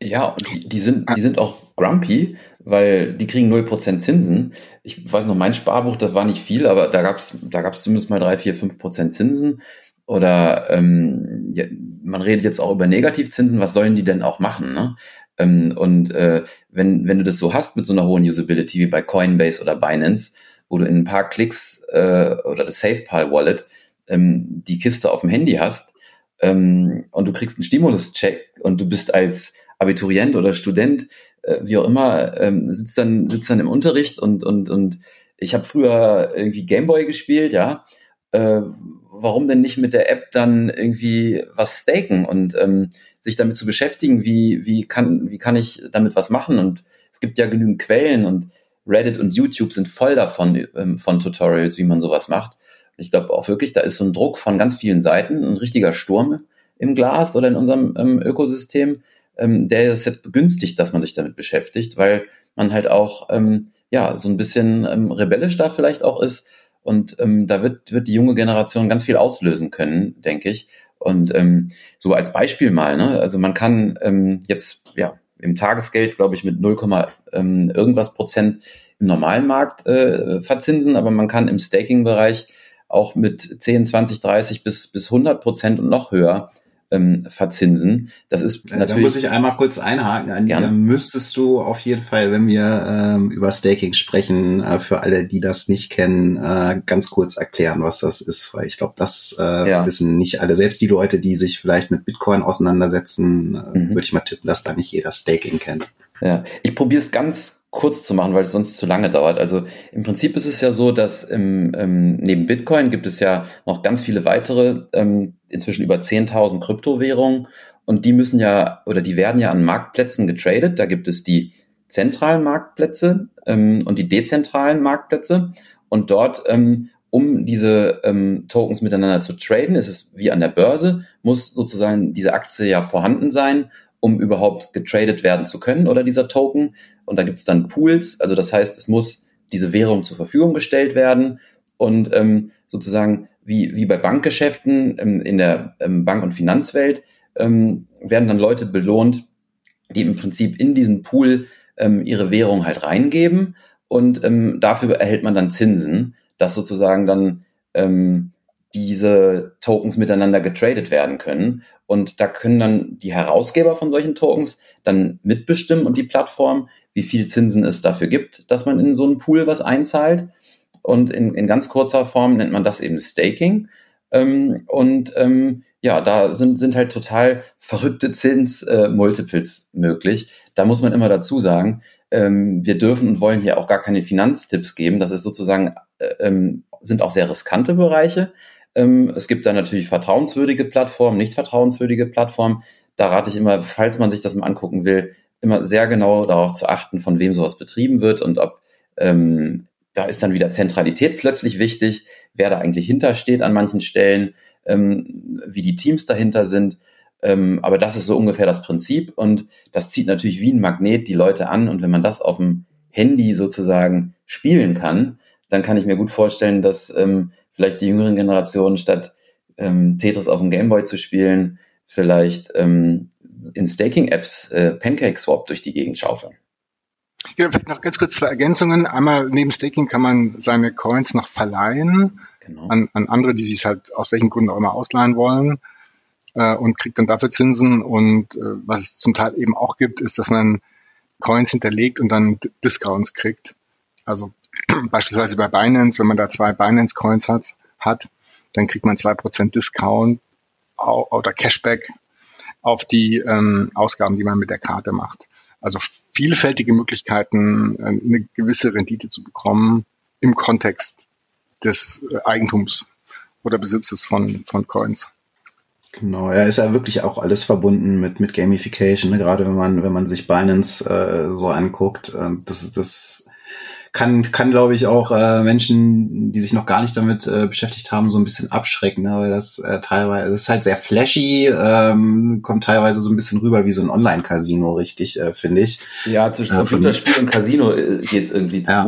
Ja, und die, die, sind, die sind auch grumpy, weil die kriegen 0% Zinsen. Ich weiß noch, mein Sparbuch, das war nicht viel, aber da gab's da gab's zumindest mal drei, vier, fünf Prozent Zinsen. Oder ähm, ja, man redet jetzt auch über Negativzinsen, was sollen die denn auch machen? Ne? Ähm, und äh, wenn, wenn du das so hast mit so einer hohen Usability wie bei Coinbase oder Binance, wo du in ein paar Klicks äh, oder das SafePal Wallet ähm, die Kiste auf dem Handy hast ähm, und du kriegst einen Stimulus-Check und du bist als Abiturient oder Student, äh, wie auch immer, ähm, sitzt dann sitzt dann im Unterricht und und und ich habe früher irgendwie Gameboy gespielt, ja. Äh, warum denn nicht mit der App dann irgendwie was staken und ähm, sich damit zu beschäftigen, wie wie kann wie kann ich damit was machen und es gibt ja genügend Quellen und Reddit und YouTube sind voll davon, ähm, von Tutorials, wie man sowas macht. Ich glaube auch wirklich, da ist so ein Druck von ganz vielen Seiten, ein richtiger Sturm im Glas oder in unserem ähm, Ökosystem, ähm, der es jetzt begünstigt, dass man sich damit beschäftigt, weil man halt auch ähm, ja so ein bisschen ähm, rebellisch da vielleicht auch ist. Und ähm, da wird, wird die junge Generation ganz viel auslösen können, denke ich. Und ähm, so als Beispiel mal, ne? also man kann ähm, jetzt ja im Tagesgeld, glaube ich, mit 0, ähm, irgendwas Prozent im normalen Markt äh, verzinsen, aber man kann im Staking-Bereich auch mit 10, 20, 30 bis, bis 100 Prozent und noch höher ähm, verzinsen. Das ist natürlich. Da muss ich einmal kurz einhaken. An da müsstest du auf jeden Fall, wenn wir ähm, über Staking sprechen, äh, für alle, die das nicht kennen, äh, ganz kurz erklären, was das ist, weil ich glaube, das äh, ja. wissen nicht alle. Selbst die Leute, die sich vielleicht mit Bitcoin auseinandersetzen, äh, mhm. würde ich mal tippen, dass da nicht jeder Staking kennt. Ja, ich probiere es ganz kurz zu machen, weil es sonst zu lange dauert. Also im Prinzip ist es ja so, dass im, ähm, neben Bitcoin gibt es ja noch ganz viele weitere, ähm, inzwischen über 10.000 Kryptowährungen und die müssen ja oder die werden ja an Marktplätzen getradet. Da gibt es die zentralen Marktplätze ähm, und die dezentralen Marktplätze und dort ähm, um diese ähm, Tokens miteinander zu traden, ist es wie an der Börse, muss sozusagen diese Aktie ja vorhanden sein um überhaupt getradet werden zu können oder dieser Token. Und da gibt es dann Pools. Also das heißt, es muss diese Währung zur Verfügung gestellt werden und ähm, sozusagen wie, wie bei Bankgeschäften ähm, in der ähm, Bank- und Finanzwelt ähm, werden dann Leute belohnt, die im Prinzip in diesen Pool ähm, ihre Währung halt reingeben und ähm, dafür erhält man dann Zinsen, dass sozusagen dann ähm, diese Tokens miteinander getradet werden können. Und da können dann die Herausgeber von solchen Tokens dann mitbestimmen und die Plattform, wie viel Zinsen es dafür gibt, dass man in so einen Pool was einzahlt. Und in, in ganz kurzer Form nennt man das eben Staking. Ähm, und ähm, ja, da sind, sind halt total verrückte Zins-Multiples äh, möglich. Da muss man immer dazu sagen, ähm, wir dürfen und wollen hier auch gar keine Finanztipps geben. Das ist sozusagen, äh, ähm, sind auch sehr riskante Bereiche. Ähm, es gibt da natürlich vertrauenswürdige Plattformen, nicht vertrauenswürdige Plattformen. Da rate ich immer, falls man sich das mal angucken will, immer sehr genau darauf zu achten, von wem sowas betrieben wird und ob ähm, da ist dann wieder Zentralität plötzlich wichtig, wer da eigentlich hintersteht an manchen Stellen, ähm, wie die Teams dahinter sind. Ähm, aber das ist so ungefähr das Prinzip und das zieht natürlich wie ein Magnet die Leute an. Und wenn man das auf dem Handy sozusagen spielen kann, dann kann ich mir gut vorstellen, dass ähm, vielleicht die jüngeren Generationen statt ähm, Tetris auf dem Gameboy zu spielen, vielleicht ähm, in Staking-Apps äh, Pancake-Swap durch die Gegend schaufeln. Ja, vielleicht noch ganz kurz zwei Ergänzungen. Einmal neben Staking kann man seine Coins noch verleihen genau. an, an andere, die sich halt aus welchen Gründen auch immer ausleihen wollen äh, und kriegt dann dafür Zinsen. Und äh, was es zum Teil eben auch gibt, ist, dass man Coins hinterlegt und dann Discounts kriegt. Also *clears throat* beispielsweise bei Binance, wenn man da zwei Binance-Coins hat, hat, dann kriegt man zwei Prozent Discount oder Cashback auf die ähm, Ausgaben, die man mit der Karte macht. Also vielfältige Möglichkeiten, äh, eine gewisse Rendite zu bekommen im Kontext des äh, Eigentums oder Besitzes von, von Coins. Genau, ja, ist ja wirklich auch alles verbunden mit, mit Gamification, ne? gerade wenn man, wenn man sich Binance äh, so anguckt. Äh, das, das kann, kann glaube ich, auch äh, Menschen, die sich noch gar nicht damit äh, beschäftigt haben, so ein bisschen abschrecken, ne? weil das äh, teilweise, das ist halt sehr flashy, ähm, kommt teilweise so ein bisschen rüber wie so ein Online-Casino, richtig, äh, finde ich. Ja, zwischen Computerspiel und Casino äh, geht's irgendwie zu. Ja.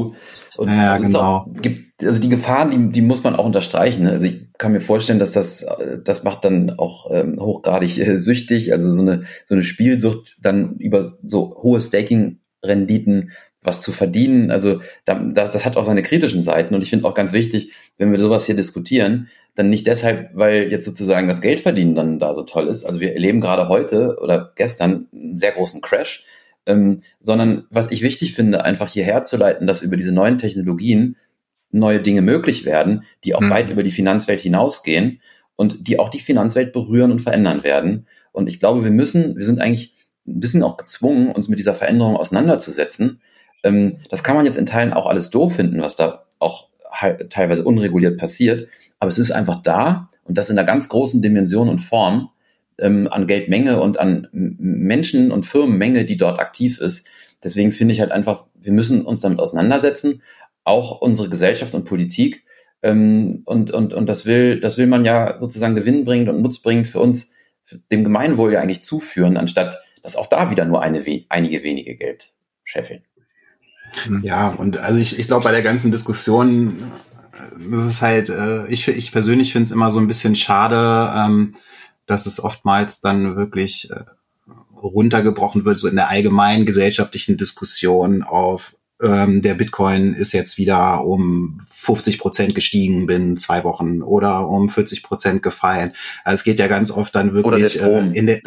Und ja, also genau. Auch, gibt, also die Gefahren, die, die muss man auch unterstreichen. Ne? Also ich kann mir vorstellen, dass das, das macht dann auch ähm, hochgradig äh, süchtig. Also so eine, so eine Spielsucht dann über so hohe Staking-Renditen was zu verdienen. Also da, das hat auch seine kritischen Seiten und ich finde auch ganz wichtig, wenn wir sowas hier diskutieren, dann nicht deshalb, weil jetzt sozusagen das Geldverdienen dann da so toll ist. Also wir erleben gerade heute oder gestern einen sehr großen Crash, ähm, sondern was ich wichtig finde, einfach hierher zu leiten, dass über diese neuen Technologien neue Dinge möglich werden, die auch mhm. weit über die Finanzwelt hinausgehen und die auch die Finanzwelt berühren und verändern werden. Und ich glaube, wir müssen, wir sind eigentlich ein bisschen auch gezwungen, uns mit dieser Veränderung auseinanderzusetzen, ähm, das kann man jetzt in Teilen auch alles doof finden, was da auch teilweise unreguliert passiert. Aber es ist einfach da und das in einer ganz großen Dimension und Form ähm, an Geldmenge und an Menschen und Firmenmenge, die dort aktiv ist. Deswegen finde ich halt einfach, wir müssen uns damit auseinandersetzen, auch unsere Gesellschaft und Politik. Ähm, und, und, und das will, das will man ja sozusagen gewinnbringend und nutzbringend für uns, für dem Gemeinwohl ja eigentlich zuführen, anstatt dass auch da wieder nur eine, einige wenige Geld scheffeln. Mhm. Ja, und also ich, ich glaube, bei der ganzen Diskussion, das ist halt, äh, ich, ich persönlich finde es immer so ein bisschen schade, ähm, dass es oftmals dann wirklich äh, runtergebrochen wird, so in der allgemeinen gesellschaftlichen Diskussion auf ähm, der Bitcoin ist jetzt wieder um 50 Prozent gestiegen binnen zwei Wochen oder um 40 Prozent gefallen. Also es geht ja ganz oft dann wirklich äh, in der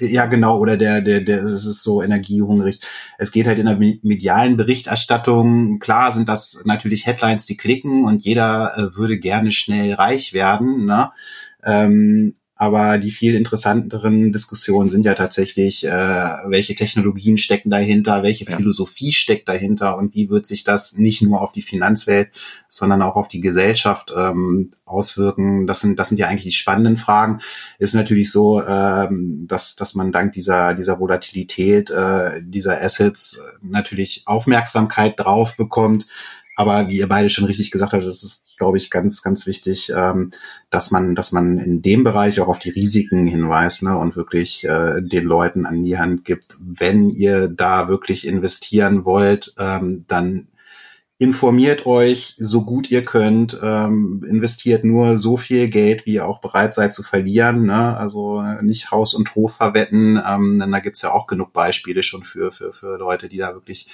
ja genau oder der der der es ist so energiehungrig. Es geht halt in der medialen Berichterstattung. Klar sind das natürlich Headlines, die klicken und jeder äh, würde gerne schnell reich werden. Ne? Ähm, aber die viel interessanteren Diskussionen sind ja tatsächlich, äh, welche Technologien stecken dahinter, welche ja. Philosophie steckt dahinter und wie wird sich das nicht nur auf die Finanzwelt, sondern auch auf die Gesellschaft ähm, auswirken. Das sind, das sind ja eigentlich die spannenden Fragen. Ist natürlich so, ähm, dass, dass man dank dieser, dieser Volatilität äh, dieser Assets natürlich Aufmerksamkeit drauf bekommt Aber wie ihr beide schon richtig gesagt habt, das ist, glaube ich, ganz, ganz wichtig, ähm, dass man, dass man in dem Bereich auch auf die Risiken hinweist ne, und wirklich äh, den Leuten an die Hand gibt, wenn ihr da wirklich investieren wollt, ähm, dann informiert euch so gut ihr könnt, ähm, investiert nur so viel Geld, wie ihr auch bereit seid zu verlieren. Ne? Also nicht Haus und Hof verwetten, ähm, denn da gibt's ja auch genug Beispiele schon für, für, für Leute, die da wirklich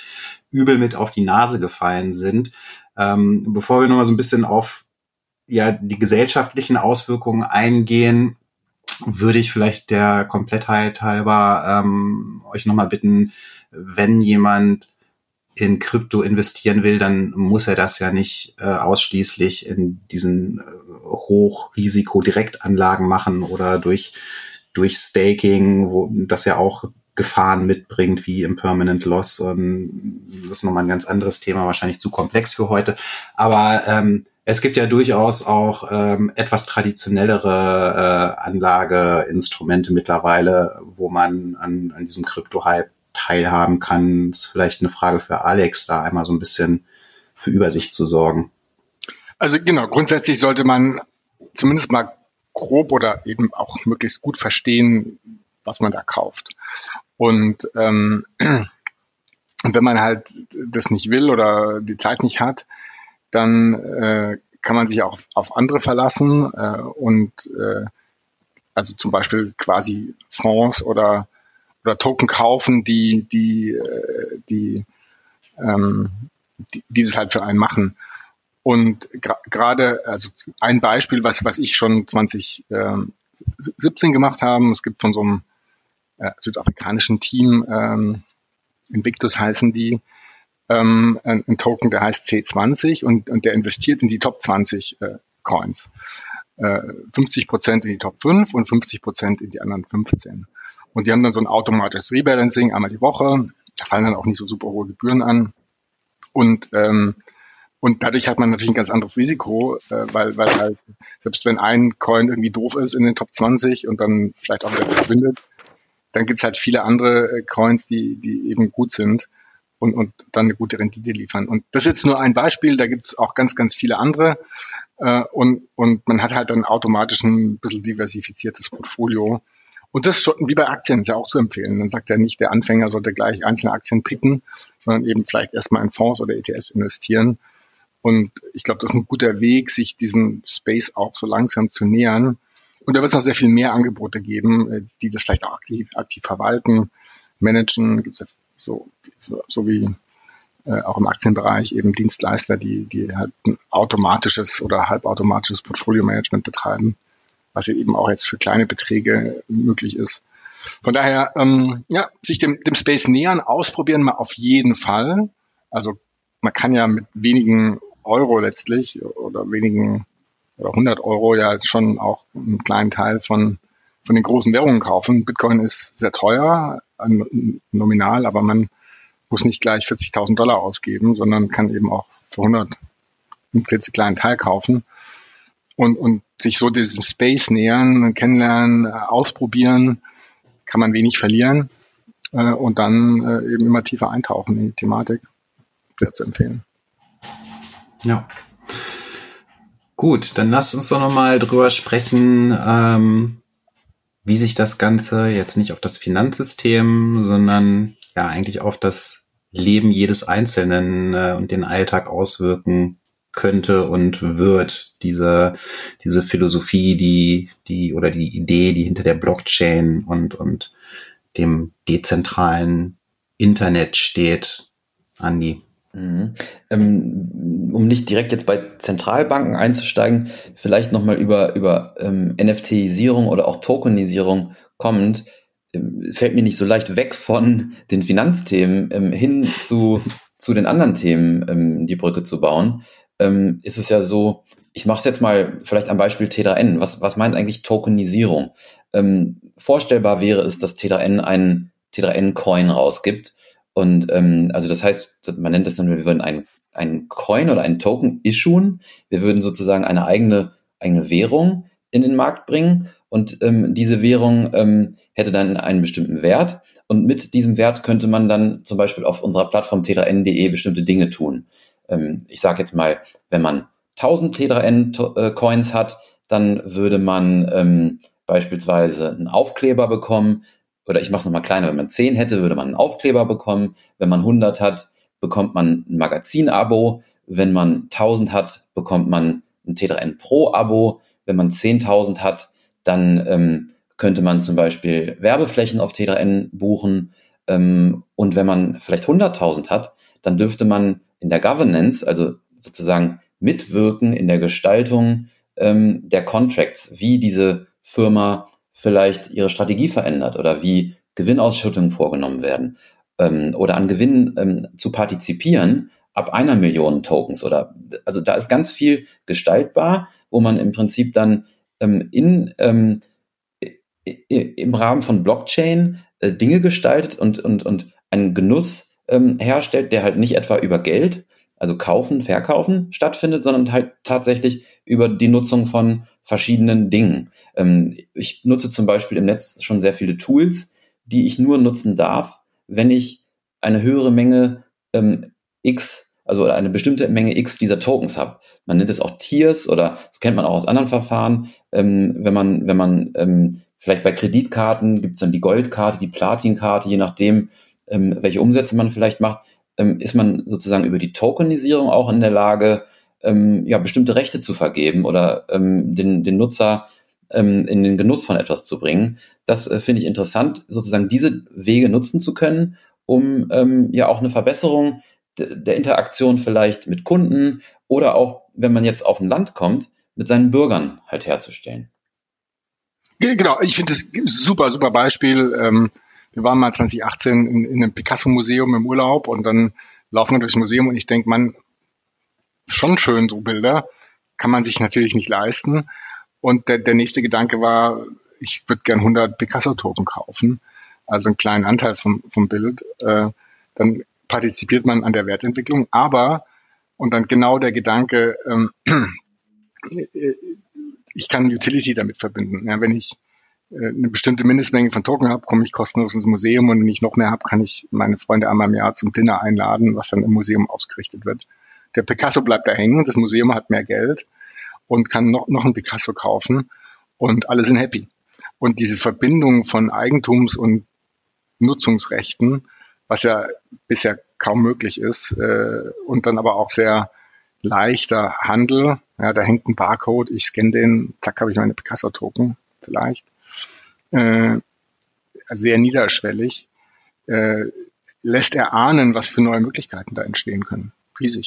übel mit auf die Nase gefallen sind. Ähm, bevor wir nochmal so ein bisschen auf ja, die gesellschaftlichen Auswirkungen eingehen, würde ich vielleicht der Komplettheit halber ähm, euch nochmal bitten, wenn jemand in Krypto investieren will, dann muss er das ja nicht äh, ausschließlich in diesen äh, Hochrisiko-Direktanlagen machen oder durch, durch Staking, wo das ja auch Gefahren mitbringt, wie im Permanent Loss. Und das ist nochmal ein ganz anderes Thema, wahrscheinlich zu komplex für heute. Aber ähm, es gibt ja durchaus auch ähm, etwas traditionellere äh, Anlageinstrumente mittlerweile, wo man an, an diesem Krypto-Hype teilhaben kann. Das ist vielleicht eine Frage für Alex, da einmal so ein bisschen für Übersicht zu sorgen. Also genau, grundsätzlich sollte man zumindest mal grob oder eben auch möglichst gut verstehen, was man da kauft. Und ähm, wenn man halt das nicht will oder die Zeit nicht hat, dann äh, kann man sich auch auf, auf andere verlassen äh, und äh, also zum Beispiel quasi Fonds oder oder Token kaufen, die, die, äh, die, ähm, die, die das halt für einen machen. Und gerade, also ein Beispiel, was, was ich schon 2017 gemacht habe, es gibt von so einem äh, südafrikanischen Team, ähm, Invictus heißen die, ähm, ein, ein, Token, der heißt C20 und, und der investiert in die Top 20 äh, Coins. 50 äh, Prozent in die Top 5 und 50 Prozent in die anderen 15. Und die haben dann so ein automatisches Rebalancing einmal die Woche. Da fallen dann auch nicht so super hohe Gebühren an. Und, ähm, und dadurch hat man natürlich ein ganz anderes Risiko, äh, weil, weil halt, selbst wenn ein Coin irgendwie doof ist in den Top 20 und dann vielleicht auch wieder verschwindet, dann gibt's halt viele andere äh, Coins, die, die eben gut sind und, und dann eine gute Rendite liefern. Und das ist jetzt nur ein Beispiel, da gibt's auch ganz, ganz viele andere. Äh, und, und man hat halt dann automatisch ein bisschen diversifiziertes Portfolio. Und das schon, wie bei Aktien ist ja auch zu empfehlen. Dann sagt ja nicht, der Anfänger sollte gleich einzelne Aktien picken, sondern eben vielleicht erstmal in Fonds oder ETS investieren. Und ich glaube, das ist ein guter Weg, sich diesem Space auch so langsam zu nähern. Und da wird es noch sehr viel mehr Angebote geben, äh, die das vielleicht auch aktiv, aktiv verwalten, managen. Gibt es ja so, so, so wie äh, auch im Aktienbereich eben Dienstleister, die, die halt ein automatisches oder halbautomatisches Portfolio-Management betreiben, was eben auch jetzt für kleine Beträge möglich ist. Von daher, ähm, ja, sich dem, dem Space nähern, ausprobieren mal auf jeden Fall. Also man kann ja mit wenigen Euro letztlich oder wenigen oder 100 Euro ja schon auch einen kleinen Teil von, von den großen Währungen kaufen. Bitcoin ist sehr teuer, nominal, aber man muss nicht gleich 40.000 Dollar ausgeben, sondern kann eben auch für 100 einen klitzekleinen Teil kaufen und, und sich so diesem Space nähern, kennenlernen, äh, ausprobieren, kann man wenig verlieren äh, und dann äh, eben immer tiefer eintauchen in die Thematik. Sehr zu empfehlen. Ja. Gut, dann lasst uns doch nochmal drüber sprechen, ähm, wie sich das Ganze jetzt nicht auf das Finanzsystem, sondern ja eigentlich auf das Leben jedes Einzelnen äh, und den Alltag auswirken könnte und wird. Diese, diese Philosophie, die, die, oder die Idee, die hinter der Blockchain und, und dem dezentralen Internet steht, Andi. Mhm. Ähm, um nicht direkt jetzt bei Zentralbanken einzusteigen, vielleicht nochmal über, über ähm, NFTisierung oder auch Tokenisierung kommend fällt mir nicht so leicht weg von den Finanzthemen ähm, hin zu, zu den anderen Themen ähm, die Brücke zu bauen, ähm, ist es ja so, ich mache es jetzt mal vielleicht am Beispiel T3N. Was, was meint eigentlich Tokenisierung? Ähm, vorstellbar wäre es, dass T3N einen T3N-Coin rausgibt. Und ähm, also das heißt, man nennt es dann, wir würden einen, einen Coin oder einen Token issuen. Wir würden sozusagen eine eigene, eigene Währung in den Markt bringen und ähm, diese Währung ähm, hätte dann einen bestimmten Wert und mit diesem Wert könnte man dann zum Beispiel auf unserer Plattform t bestimmte Dinge tun. ähm, ich sage jetzt mal, wenn man 1000 Tetra-N-Coins hat, dann würde man ähm, beispielsweise einen Aufkleber bekommen. Oder ich mache es nochmal kleiner, wenn man 10 hätte, würde man einen Aufkleber bekommen. Wenn man 100 hat, bekommt man ein Magazin-Abo. Wenn man 1000 hat, bekommt man ein Tetra N Pro-Abo. Wenn man 10.000 hat, dann ähm, könnte man zum Beispiel Werbeflächen auf Tetra N buchen. Ähm, und wenn man vielleicht 100.000 hat, dann dürfte man in der Governance, also sozusagen mitwirken in der Gestaltung ähm, der Contracts, wie diese Firma vielleicht ihre Strategie verändert oder wie Gewinnausschüttungen vorgenommen werden ähm, oder an Gewinn ähm, zu partizipieren ab einer Million Tokens oder also da ist ganz viel gestaltbar, wo man im Prinzip dann ähm, in ähm, im Rahmen von Blockchain äh, Dinge gestaltet und und und einen Genuss ähm, herstellt, der halt nicht etwa über Geld, also kaufen, verkaufen stattfindet, sondern halt tatsächlich über die Nutzung von verschiedenen Dingen. Ähm, ich nutze zum Beispiel im Netz schon sehr viele Tools, die ich nur nutzen darf, wenn ich eine höhere Menge ähm, X, also eine bestimmte Menge X dieser Tokens habe. Man nennt es auch Tiers oder das kennt man auch aus anderen Verfahren. Ähm, wenn man, wenn man ähm, vielleicht bei Kreditkarten gibt es dann die Goldkarte, die Platinkarte, je nachdem, ähm, welche Umsätze man vielleicht macht, ähm, ist man sozusagen über die Tokenisierung auch in der Lage, ähm, ja, bestimmte Rechte zu vergeben oder ähm, den, den Nutzer ähm, in den Genuss von etwas zu bringen. Das äh, finde ich interessant, sozusagen diese Wege nutzen zu können, um ähm, ja auch eine Verbesserung der Interaktion vielleicht mit Kunden oder auch, wenn man jetzt auf ein Land kommt, mit seinen Bürgern halt herzustellen. Genau, ich finde das super, super Beispiel. Ähm, wir waren mal 2018 in, in einem Picasso-Museum im Urlaub und dann laufen wir durchs Museum und ich denke, man, schon schön so Bilder, kann man sich natürlich nicht leisten. Und der, der nächste Gedanke war, ich würde gern 100 Picasso-Token kaufen, also einen kleinen Anteil vom, vom Bild. Äh, dann partizipiert man an der Wertentwicklung, aber, und dann genau der Gedanke, ähm, *clears throat* ich kann Utility damit verbinden. Ja, wenn ich äh, eine bestimmte Mindestmenge von Token habe, komme ich kostenlos ins Museum und wenn ich noch mehr habe, kann ich meine Freunde einmal im Jahr zum Dinner einladen, was dann im Museum ausgerichtet wird. Der Picasso bleibt da hängen, das Museum hat mehr Geld und kann noch, noch einen Picasso kaufen und alle sind happy. Und diese Verbindung von Eigentums- und Nutzungsrechten, was ja bisher kaum möglich ist, äh, und dann aber auch sehr leichter Handel, ja, da hängt ein Barcode, ich scanne den, zack, habe ich meine Picasso-Token vielleicht äh, sehr niederschwellig, äh, lässt erahnen, was für neue Möglichkeiten da entstehen können. Riesig.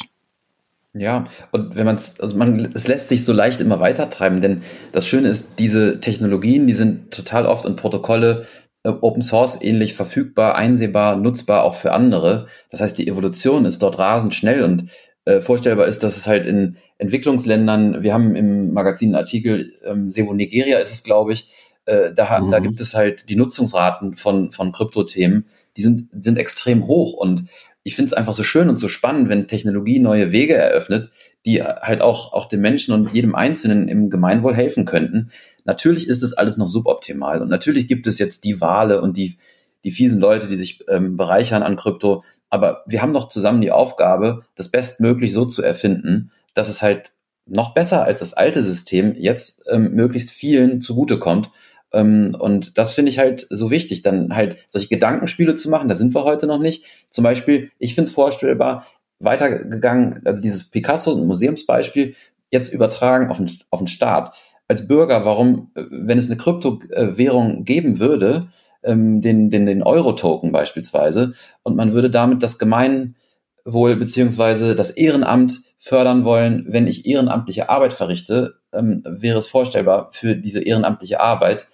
Ja, und wenn man es, also man, es lässt sich so leicht immer weiter treiben, denn das Schöne ist, diese Technologien, die sind total oft und Protokolle äh, Open Source ähnlich verfügbar, einsehbar, nutzbar auch für andere. Das heißt, die Evolution ist dort rasend schnell und äh, vorstellbar ist, dass es halt in Entwicklungsländern, wir haben im Magazin einen Artikel, ähm, Sevo Nigeria ist es, glaube ich, äh, da, mhm. da gibt es halt die Nutzungsraten von, von Kryptothemen, die sind, sind extrem hoch. Und ich finde es einfach so schön und so spannend, wenn Technologie neue Wege eröffnet, die halt auch, auch dem Menschen und jedem Einzelnen im Gemeinwohl helfen könnten. Natürlich ist es alles noch suboptimal und natürlich gibt es jetzt die Wale und die, die fiesen Leute, die sich ähm, bereichern an Krypto. Aber wir haben doch zusammen die Aufgabe, das bestmöglich so zu erfinden, dass es halt noch besser als das alte System jetzt ähm, möglichst vielen zugutekommt ähm, und das finde ich halt so wichtig, dann halt solche Gedankenspiele zu machen. Da sind wir heute noch nicht. Zum Beispiel, ich finde es vorstellbar, weitergegangen, also dieses Picasso- und Museumsbeispiel jetzt übertragen auf den, auf den Staat. Als Bürger, warum, wenn es eine Kryptowährung geben würde, ähm, den, den, den Euro-Token beispielsweise, und man würde damit das Gemeinwohl beziehungsweise das Ehrenamt fördern wollen, wenn ich ehrenamtliche Arbeit verrichte, ähm, wäre es vorstellbar, für diese ehrenamtliche Arbeit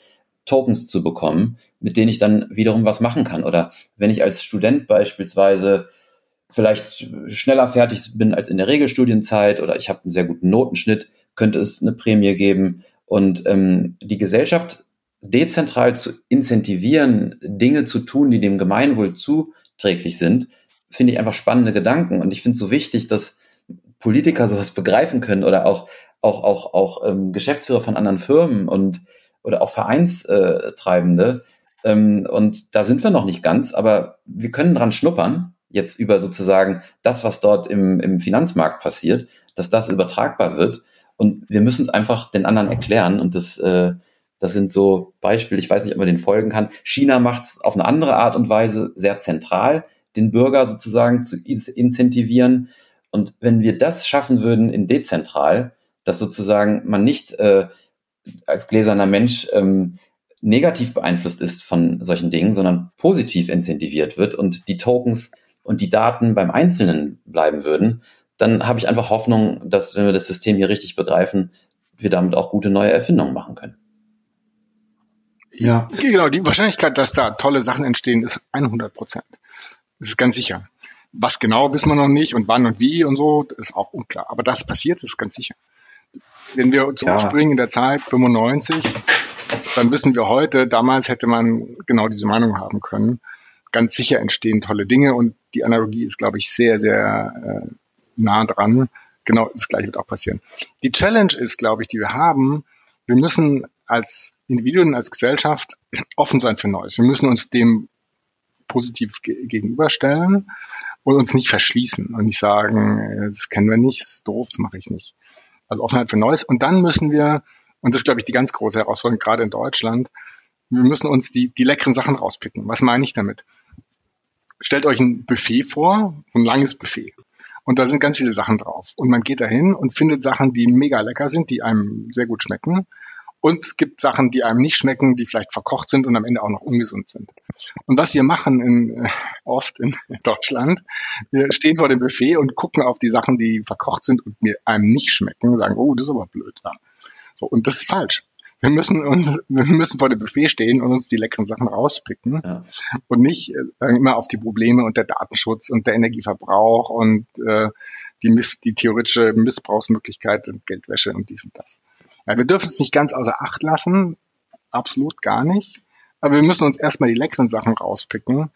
Tokens zu bekommen, mit denen ich dann wiederum was machen kann. Oder wenn ich als Student beispielsweise vielleicht schneller fertig bin als in der Regelstudienzeit oder ich habe einen sehr guten Notenschnitt, könnte es eine Prämie geben. Und ähm, die Gesellschaft dezentral zu incentivieren, Dinge zu tun, die dem Gemeinwohl zuträglich sind, finde ich einfach spannende Gedanken. Und ich finde es so wichtig, dass Politiker sowas begreifen können oder auch auch, auch, auch ähm, Geschäftsführer von anderen Firmen und oder auch Vereinstreibende. Ähm, und da sind wir noch nicht ganz, aber wir können dran schnuppern. jetzt über sozusagen das, was dort im, im Finanzmarkt passiert, dass das übertragbar wird. Und wir müssen es einfach den anderen erklären. Und das, äh, das sind so Beispiele, ich weiß nicht, ob man den folgen kann. China macht es auf eine andere Art und Weise sehr zentral, den Bürger sozusagen zu incentivieren. Und wenn wir das schaffen würden in dezentral, dass sozusagen man nicht äh, als gläserner Mensch ähm, negativ beeinflusst ist von solchen Dingen, sondern positiv incentiviert wird und die Tokens und die Daten beim Einzelnen bleiben würden, dann habe ich einfach Hoffnung, dass wenn wir das System hier richtig begreifen, wir damit auch gute neue Erfindungen machen können. Ja. Genau, die Wahrscheinlichkeit, dass da tolle Sachen entstehen, ist 100 Prozent. Das ist ganz sicher. Was genau wissen wir noch nicht und wann und wie und so, ist auch unklar. Aber das passiert, ist ganz sicher. Wenn wir zurückspringen ja. in der Zeit 95, dann wissen wir heute, damals hätte man genau diese Meinung haben können. Ganz sicher entstehen tolle Dinge und die Analogie ist, glaube ich, sehr, sehr äh, nah dran. Genau das gleiche wird auch passieren. Die Challenge ist, glaube ich, die wir haben, wir müssen als Individuen, als Gesellschaft offen sein für Neues. Wir müssen uns dem positiv ge gegenüberstellen und uns nicht verschließen und nicht sagen, äh, das kennen wir nicht, das ist doof, das mache ich nicht. Also Offenheit für Neues. Und dann müssen wir, und das ist, glaube ich, die ganz große Herausforderung, gerade in Deutschland, wir müssen uns die, die leckeren Sachen rauspicken. Was meine ich damit? Stellt euch ein Buffet vor, ein langes Buffet. Und da sind ganz viele Sachen drauf. Und man geht dahin und findet Sachen, die mega lecker sind, die einem sehr gut schmecken. Und es gibt Sachen, die einem nicht schmecken, die vielleicht verkocht sind und am Ende auch noch ungesund sind. Und was wir machen in, äh, oft in *laughs* Deutschland, wir stehen vor dem Buffet und gucken auf die Sachen, die verkocht sind und mir einem nicht schmecken und sagen, oh, das ist aber blöd. Ja. So, und das ist falsch. Wir müssen uns, wir müssen vor dem Buffet stehen und uns die leckeren Sachen rauspicken ja. und nicht äh, immer auf die Probleme und der Datenschutz und der Energieverbrauch und äh, die, Miss, die theoretische Missbrauchsmöglichkeit und Geldwäsche und dies und das. Ja, wir dürfen es nicht ganz außer Acht lassen, absolut gar nicht. Aber wir müssen uns erstmal die leckeren Sachen rauspicken,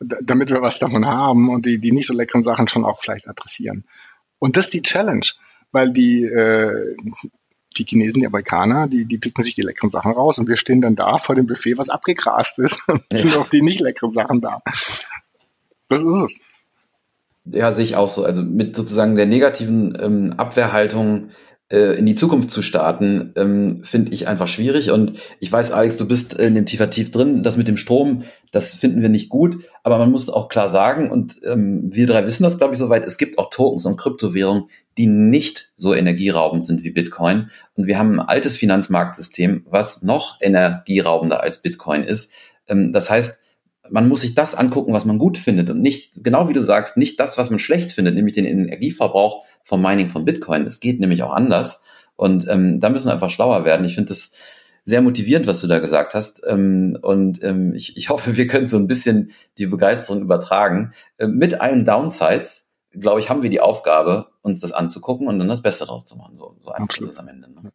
damit wir was davon haben und die, die nicht so leckeren Sachen schon auch vielleicht adressieren. Und das ist die Challenge, weil die, äh, die Chinesen, die Amerikaner, die, die picken sich die leckeren Sachen raus und wir stehen dann da vor dem Buffet, was abgegrast ist. *laughs* Ja. sind auch die nicht leckeren Sachen da. Das ist es. Ja, sehe ich auch so. Also mit sozusagen der negativen ähm, Abwehrhaltung in die Zukunft zu starten, ähm, finde ich einfach schwierig. Und ich weiß, Alex, du bist in dem tiefer tief drin. Das mit dem Strom, das finden wir nicht gut. Aber man muss auch klar sagen, und ähm, wir drei wissen das, glaube ich, soweit, es gibt auch Tokens und Kryptowährungen, die nicht so energieraubend sind wie Bitcoin. Und wir haben ein altes Finanzmarktsystem, was noch energieraubender als Bitcoin ist. Ähm, das heißt, man muss sich das angucken, was man gut findet und nicht, genau wie du sagst, nicht das, was man schlecht findet, nämlich den Energieverbrauch vom Mining von Bitcoin. Es geht nämlich auch anders. Und ähm, da müssen wir einfach schlauer werden. Ich finde das sehr motivierend, was du da gesagt hast. Ähm, und ähm, ich, ich *laughs* hoffe, wir können so ein bisschen die Begeisterung übertragen. Ähm, mit allen Downsides, glaube ich, haben wir die Aufgabe, uns das anzugucken und dann das Beste rauszumachen. So, so einfach ist es am Ende. Ne?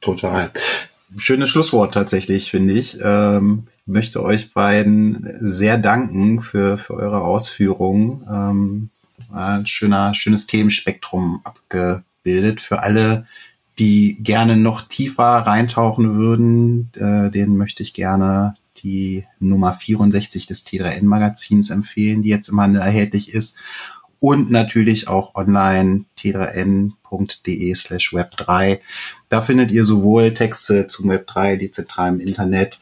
Total. Schönes Schlusswort tatsächlich, finde ich. Ähm, möchte euch beiden sehr danken für, für eure Ausführungen. Ähm, ein schöner, schönes Themenspektrum abgebildet. Für alle, die gerne noch tiefer reintauchen würden, äh, denen möchte ich gerne die Nummer 64 des T3N Magazins empfehlen, die jetzt im Handel erhältlich ist. Und natürlich auch online t3n.de slash web3. Da findet ihr sowohl Texte zum Web3, die zentral im Internet,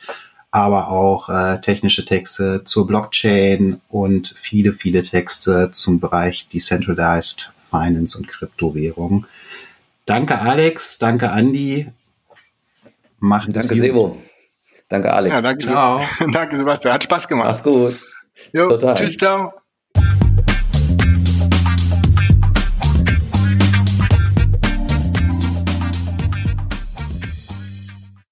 aber auch äh, technische Texte zur Blockchain und viele, viele Texte zum Bereich Decentralized Finance und Kryptowährung. Danke Alex, danke Andy. Macht danke Sebo. Danke Alex. Ja, danke, ciao. *laughs* danke Sebastian, hat Spaß gemacht. Mach's gut. Jo, Total. Tschüss, ciao.